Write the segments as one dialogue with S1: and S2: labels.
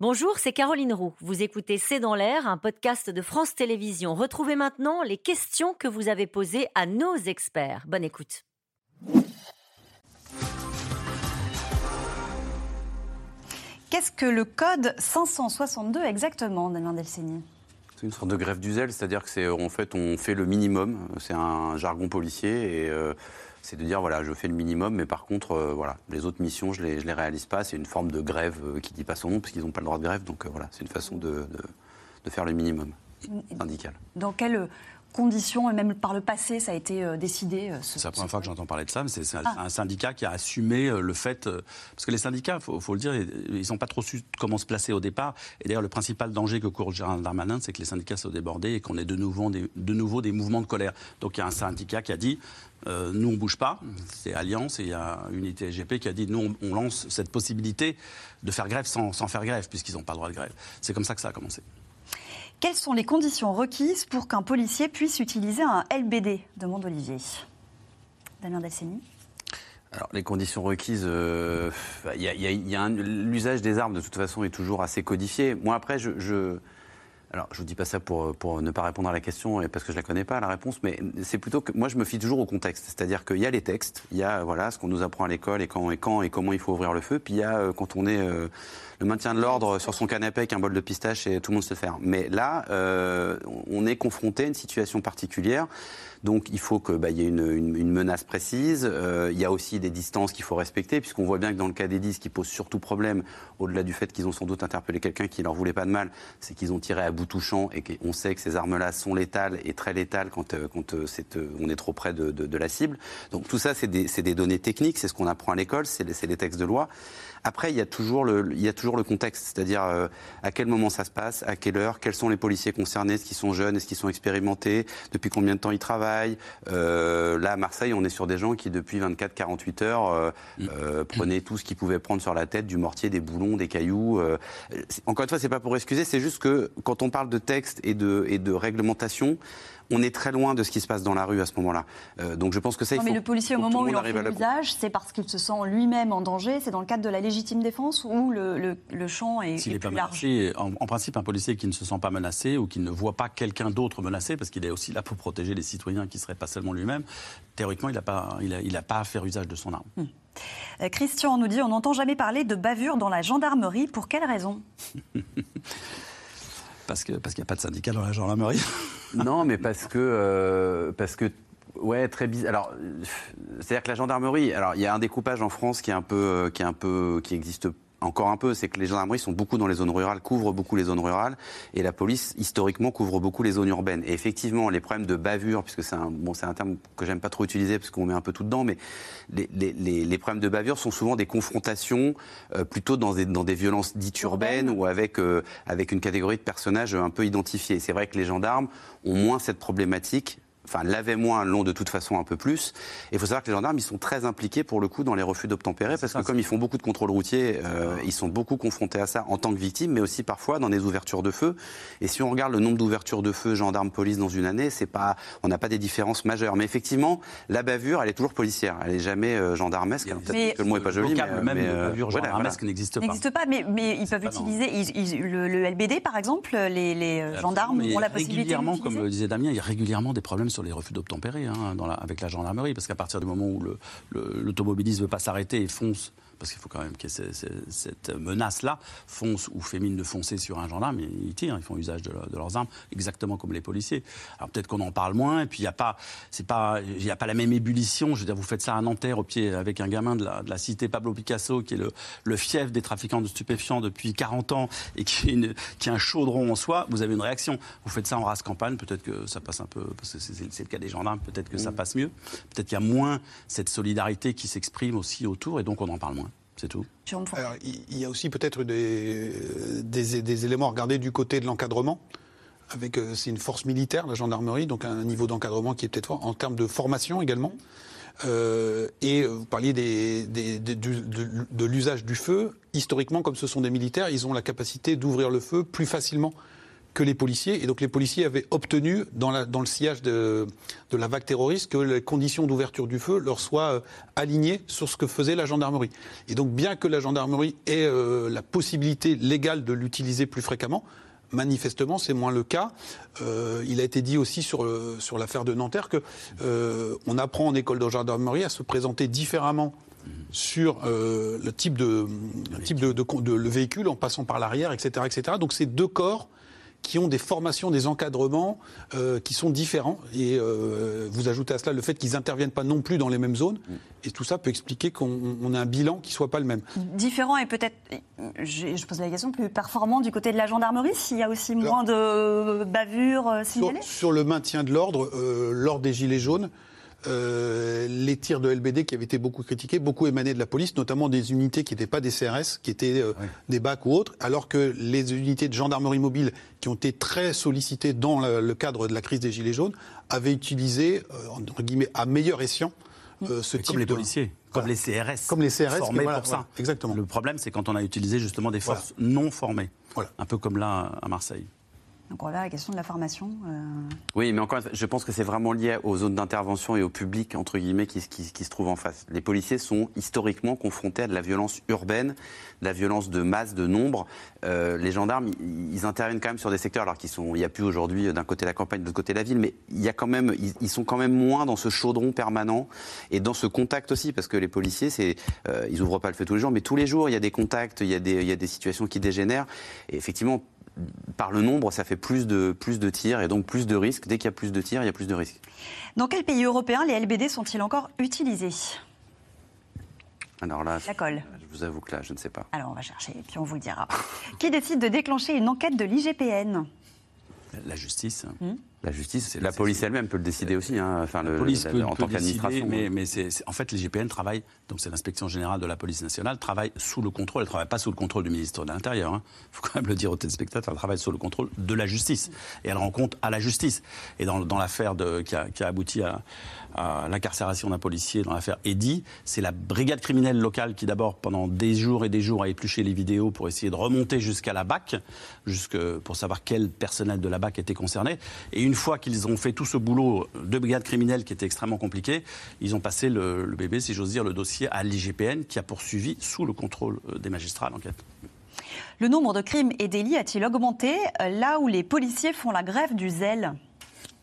S1: Bonjour, c'est Caroline Roux. Vous écoutez C'est dans l'air, un podcast de France Télévisions. Retrouvez maintenant les questions que vous avez posées à nos experts. Bonne écoute.
S2: Qu'est-ce que le code 562 exactement, Damien Delceni
S3: c'est une sorte de grève du zèle, c'est-à-dire que c'est en fait on fait le minimum, c'est un jargon policier et euh, c'est de dire voilà je fais le minimum, mais par contre euh, voilà les autres missions je les je les réalise pas, c'est une forme de grève euh, qui dit pas son nom parce qu'ils n'ont pas le droit de grève, donc voilà c'est une façon de, de, de, faire le minimum syndical.
S2: Dans quel conditions, et même par le passé, ça a été euh, décidé euh,
S4: C'est la première fois que j'entends parler de ça, mais c'est un, ah. syndicat qui a assumé euh, le fait. parce que les syndicats, il faut, le dire, ils n'ont pas trop su comment se placer au départ. Et d'ailleurs, le principal danger que court Gérald Darmanin, c'est que les syndicats soient débordés et qu'on ait de nouveau, des, de nouveau des mouvements de colère. Donc il y a un syndicat qui a dit nous, on ne bouge pas. C'est Alliance et il y a Unité SGP qui a dit nous, on, lance cette possibilité de faire grève sans, sans faire grève, puisqu'ils n'ont pas le droit de grève. C'est comme ça que ça a commencé.
S2: Quelles sont les conditions requises pour qu'un policier puisse utiliser un LBD demande Olivier. Damien Delceni
S3: alors, les conditions requises, euh, a, l'usage des armes de toute façon est toujours assez codifié. Moi après, je alors, je vous dis pas ça pour, pour ne pas répondre à la question et parce que je la connais pas la réponse, mais c'est plutôt que moi je me fie toujours au contexte, c'est-à-dire qu'il y a les textes, il y a voilà ce qu'on nous apprend à l'école et quand et quand et comment il faut ouvrir le feu, puis il y a euh, quand on est euh, le maintien de l'ordre sur son canapé avec un bol de pistache et tout le monde se fait. Mais là, euh, on est confronté à une situation particulière. Donc il faut qu'il bah, y ait une, une, menace précise. Il y a aussi des distances qu'il faut respecter, puisqu'on voit bien que dans le cas des 10, qui pose surtout problème, au-delà du fait qu'ils ont sans doute interpellé quelqu'un qui leur voulait pas de mal, c'est qu'ils ont tiré à bout touchant et qu'on sait que ces armes-là sont létales et très létales quand, euh, quand euh, euh, on est trop près de, de, la cible. Donc tout ça, c'est des, des, données techniques, c'est ce qu'on apprend à l'école, c'est les textes de loi. Après, il y a toujours le, il y a toujours le contexte, c'est-à-dire euh, à quel moment ça se passe, à quelle heure, quels sont les policiers concernés, est-ce qu'ils sont jeunes, est-ce qu'ils sont expérimentés, depuis combien de temps ils travaillent. Euh, là, à Marseille, on est sur des gens qui, depuis 24-48 heures, euh, mm. euh, prenaient tout ce qu'ils pouvaient prendre sur la tête, du mortier, des boulons, des cailloux. Euh. encore une fois, c'est pas pour excuser, c'est juste que quand on parle de texte et de, et de réglementation, on est très loin de ce qui se passe dans la rue à ce moment-là. Euh, donc je pense que ça, il
S2: faut,
S3: mais
S2: le policier, au moment où il en fait l'usage, c'est parce qu'il se sent lui-même en danger C'est dans le cadre de la légitime défense ou le, champ est, est, plus large
S4: en, en, principe, un policier qui ne se sent pas menacé ou qui ne voit pas quelqu'un d'autre menacé, parce qu'il est aussi là pour protéger les citoyens qui ne seraient pas seulement lui-même, théoriquement, il n'a pas, il a, pas à faire usage de son arme. Hmm.
S2: Euh, Christian nous dit on n'entend jamais parler de bavure dans la gendarmerie. Pour quelle raison?
S4: Parce qu'il parce n'y a pas de syndicat dans la gendarmerie.
S3: non, mais parce que, euh, parce que Ouais, très bizarre. Alors, c'est-à-dire que la gendarmerie, alors il y a un découpage en France qui est un peu, euh, qui est un peu, qui existe encore un peu, c'est que les gendarmeries sont beaucoup dans les zones rurales, couvrent beaucoup les zones rurales, et la police, historiquement, couvre beaucoup les zones urbaines. Et effectivement, les problèmes de bavure, puisque c'est un, bon, c'est un terme que j'aime pas trop utiliser, parce qu'on met un peu tout dedans, mais les, les, les problèmes de bavure sont souvent des confrontations euh, plutôt dans des, dans des violences dites urbaines ou avec, euh, avec une catégorie de personnages un peu identifiés. C'est vrai que les gendarmes ont moins cette problématique enfin l'avait moins, l'ont de toute façon un peu plus. Et il faut savoir que les gendarmes, ils sont très impliqués pour le coup dans les refus d'obtempérer, parce que comme ils font beaucoup de contrôles routiers, euh, ils sont beaucoup confrontés à ça en tant que victimes, mais aussi parfois dans des ouvertures de feu. Et si on regarde le nombre d'ouvertures de feu gendarmes-police dans une année, c'est pas, on n'a pas des différences majeures. Mais effectivement, la bavure, elle est toujours policière, elle est jamais euh, gendarmesque. Peut-être que le mot est pas joli,
S4: mais, même mais, euh, bavure gendarmesque n'existe pas.
S2: N'existe pas, mais, mais ils peuvent utiliser le, LBD par exemple, les, les gendarmes ont la possibilité.
S4: Régulièrement, comme disait Damien, il y a régulièrement des problèmes sur les refus d'obtempérer hein, avec la gendarmerie, parce qu'à partir du moment où l'automobiliste ne veut pas s'arrêter et fonce parce qu'il faut quand même ait cette menace-là, fonce ou fait mine de foncer sur un gendarme, ils tirent, ils font usage de, leurs armes, exactement comme les policiers. Alors peut-être qu'on en parle moins, et puis il n'y a pas, pas, y a pas la même ébullition. Je veux dire, vous faites ça à Nanterre au pied avec un gamin de la, cité Pablo Picasso, qui est le, fief des trafiquants de stupéfiants depuis 40 ans et qui est, qui un chaudron en soi. Vous avez une réaction. Vous faites ça en race campagne, peut-être que ça passe un peu, parce que c'est le cas des gendarmes, peut-être que ça mmh. passe mieux. Peut-être qu'il y a moins cette solidarité qui s'exprime aussi autour, et donc on en parle moins. C'est tout.
S5: Alors, il y a aussi peut-être des, des, éléments à regarder du côté de l'encadrement. Avec, euh, c'est une force militaire, la gendarmerie, donc un niveau d'encadrement qui est peut-être fort, en termes de formation également. Euh, et vous parliez des, de, de l'usage du feu. Historiquement, comme ce sont des militaires, ils ont la capacité d'ouvrir le feu plus facilement que les policiers. Et donc les policiers avaient obtenu, dans, le sillage de, la vague terroriste, que les conditions d'ouverture du feu leur soient euh, alignées sur ce que faisait la gendarmerie. Et donc bien que la gendarmerie ait euh, la possibilité légale de l'utiliser plus fréquemment, manifestement, c'est moins le cas. Euh, il a été dit aussi sur, l'affaire de Nanterre que euh, on apprend en école de gendarmerie à se présenter différemment sur le type de, le véhicule en passant par l'arrière, etc., etc. Donc c'est deux corps qui ont des formations, des encadrements euh, qui sont différents. Et euh, vous ajoutez à cela le fait qu'ils n'interviennent pas non plus dans les mêmes zones. Et tout ça peut expliquer qu'on a un bilan qui ne soit pas le même.
S2: Différent et peut-être, je, je, pose la question, plus performant du côté de la gendarmerie, s'il y a aussi moins de bavures euh, signalées?
S5: sur, sur, le maintien de l'ordre, euh, lors des Gilets jaunes, euh, les tirs de LBD qui avaient été beaucoup critiqués, beaucoup émanaient de la police, notamment des unités qui n'étaient pas des CRS, qui étaient euh, oui. des BAC ou autres, alors que les unités de gendarmerie mobile qui ont été très sollicitées dans le, le cadre de la crise des Gilets jaunes avaient utilisé, euh, entre guillemets, à meilleur escient, euh, ce type
S4: comme les
S5: de...
S4: policiers, comme les CRS,
S5: comme les CRS
S4: formés
S5: voilà,
S4: pour
S5: voilà,
S4: ça.
S5: Exactement.
S4: Le problème, c'est quand on a utilisé justement des forces non formées,
S5: voilà.
S4: un peu comme là à Marseille.
S2: Donc on la question de la formation. Euh...
S3: Oui, mais encore je pense que c'est vraiment lié aux zones d'intervention et au public, entre guillemets, qui, se trouve en face. Les policiers sont historiquement confrontés à de la violence urbaine, de la violence de masse, de nombre. Euh, les gendarmes, ils, interviennent quand même sur des secteurs, alors qu'ils sont, il n'y a plus aujourd'hui d'un côté la campagne, de l'autre côté la ville, mais il y a quand même, ils, sont quand même moins dans ce chaudron permanent et dans ce contact aussi, parce que les policiers, euh, ils ouvrent pas le feu tous les jours, mais tous les jours, il y a des contacts, il y a des, il y a des situations qui dégénèrent. Et effectivement, par le nombre, ça fait plus de, plus de tirs et donc plus de risques. Dès qu'il y a plus de tirs, il y a plus de risques.
S2: Dans quel pays européen les LBD sont-ils encore utilisés?
S3: Alors là,
S2: la colle.
S3: je vous avoue que là, je ne sais pas.
S2: Alors on va chercher et puis on vous le dira. Qui décide de déclencher une enquête de l'IGPN
S4: La justice.
S3: Mmh. La justice, la police elle-même peut le décider aussi, hein. enfin,
S4: la
S3: le,
S4: police
S3: la,
S4: peut,
S3: en
S4: peut
S3: tant qu'administration.
S4: Mais, mais en fait, l'IGPN travaille, donc c'est l'inspection générale de la police nationale, travaille sous le contrôle, elle ne travaille pas sous le contrôle du ministre de l'Intérieur. Il hein. faut quand même le dire aux téléspectateurs, elle travaille sous le contrôle de la justice. Et elle rend compte à la justice. Et dans, dans l'affaire qui a, qui a abouti à, à l'incarcération d'un policier, dans l'affaire Eddy, c'est la brigade criminelle locale qui d'abord, pendant des jours et des jours, a épluché les vidéos pour essayer de remonter jusqu'à la BAC, pour savoir quel personnel de la BAC était concerné. Et une fois qu'ils ont fait tout ce boulot de brigade criminelle qui était extrêmement compliqué, ils ont passé le, le bébé, si j'ose dire, le dossier à l'IGPN qui a poursuivi sous le contrôle euh, des magistrats l'enquête.
S2: Le nombre de crimes et délits a-t-il augmenté euh, là où les policiers font la grève du zèle?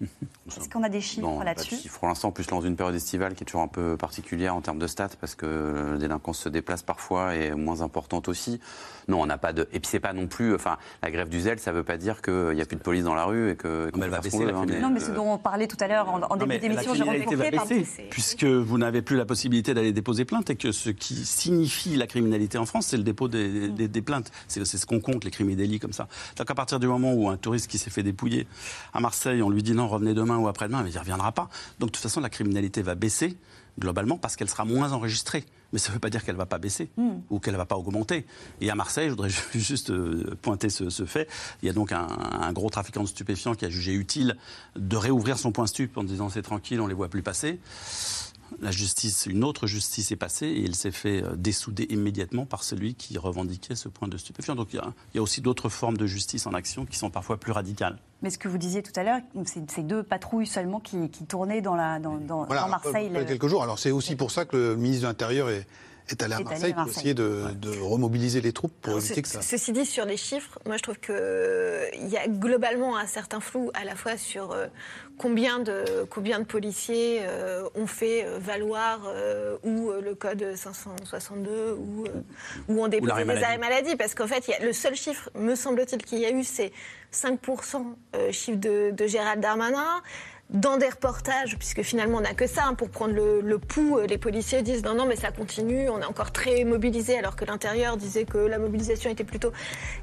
S2: Est-ce qu'on a des chiffres là-dessus
S3: Pour l'instant, plus dans une période estivale qui est toujours un peu particulière en termes de stats, parce que la délinquance se déplace parfois et est moins importante aussi. Non, on n'a pas de. Et puis c'est pas non plus. Enfin, la grève du zèle, ça veut pas dire qu'il n'y a plus de police dans la rue et que.
S4: mais elle va baisser. La
S2: hein, mais... Non, mais ce dont on parlait tout à l'heure en, en début d'émission,
S4: baisser, puisque vous n'avez plus la possibilité d'aller déposer plainte et que ce qui signifie la criminalité en France, c'est le dépôt des, des, des plaintes. C'est ce qu'on compte, les crimes et délits comme ça. Donc à partir du moment où un touriste qui s'est fait dépouiller à Marseille, on lui dit non, revenez demain ou après-demain, mais il ne reviendra pas. Donc de toute façon, la criminalité va baisser globalement parce qu'elle sera moins enregistrée. Mais ça ne veut pas dire qu'elle ne va pas baisser mm. ou qu'elle ne va pas augmenter. Et à Marseille, je voudrais juste pointer ce, ce fait, il y a donc un, un, gros trafiquant de stupéfiants qui a jugé utile de réouvrir son point stup en disant c'est tranquille, on ne les voit plus passer. La justice, une autre justice est passée et il s'est fait dessouder immédiatement par celui qui revendiquait ce point de stupéfiant. Donc il y a, il y a aussi d'autres formes de justice en action qui sont parfois plus radicales.
S2: Mais ce que vous disiez tout à l'heure, c'est ces deux patrouilles seulement qui, qui tournaient dans, la, dans, dans,
S5: voilà,
S2: dans Marseille.
S5: Il y a quelques jours. Alors c'est aussi pour ça que le ministre de l'Intérieur est, est allé à Marseille, pour essayer de, de remobiliser les troupes pour
S6: Alors,
S5: éviter que ça.
S6: Ceci dit, sur les chiffres, moi je trouve qu'il y a globalement un certain flou à la fois sur euh, combien, de, combien de policiers euh, ont fait valoir euh, ou le code 562 ou, ou ont déposé des arrêts maladie. Parce qu'en fait, il y a, le seul chiffre, me semble-t-il, qu'il y a eu, c'est 5% chiffre de, de Gérald Darmanin dans des reportages, puisque finalement on n'a que ça hein, pour prendre le, le, pouls, les policiers disent non, non, mais ça continue, on est encore très mobilisé, alors que l'intérieur disait que la mobilisation était plutôt,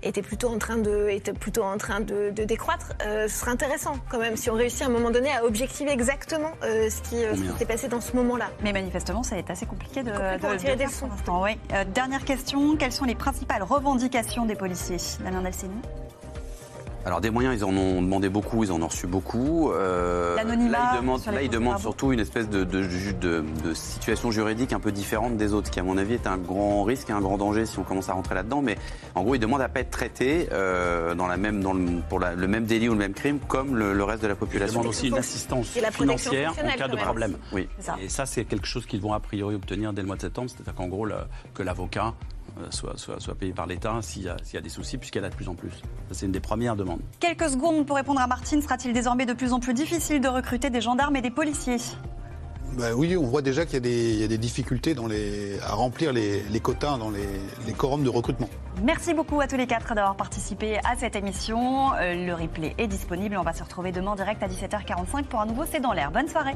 S6: était plutôt en train de, était plutôt en train de, de décroître. Euh, ce serait intéressant quand même si on réussit à un moment donné à objectiver exactement euh, ce qui, euh, s'est passé dans ce moment-là.
S2: Mais manifestement, ça va être assez compliqué de,
S6: de, tirer des leçons.
S2: Oui. dernière question, quelles sont les principales revendications des policiers? Damien
S3: alors des moyens, ils en ont demandé beaucoup, ils en ont reçu beaucoup.
S2: Euh, là,
S3: ils demandent, là, ils demandent surtout une espèce de, de, de, situation juridique un peu différente des autres, qui à mon avis est un grand risque et un grand danger si on commence à rentrer là-dedans. Mais en gros, ils demandent à pas être traités euh, dans la même, dans le, pour le même délit ou le même crime comme le, reste de la population.
S4: Ils demandent aussi une assistance financière en cas de problème. Oui. Et ça, c'est quelque chose qu'ils vont a priori obtenir dès le mois de septembre, c'est-à-dire qu'en gros, que l'avocat soit, soit, soit payé par l'État s'il y, a des soucis, puisqu'elle a de plus en plus. C'est une des premières demandes.
S2: Quelques secondes pour répondre à Martine. Sera-t-il désormais de plus en plus difficile de recruter des gendarmes et des policiers?
S5: Bah oui, on voit déjà qu'il y, a des difficultés dans les, à remplir les, quotas dans les, les quorums de recrutement.
S2: Merci beaucoup à tous les quatre d'avoir participé à cette émission. Euh, le replay est disponible. On va se retrouver demain direct à 17h45 pour un nouveau C'est dans l'air. Bonne soirée.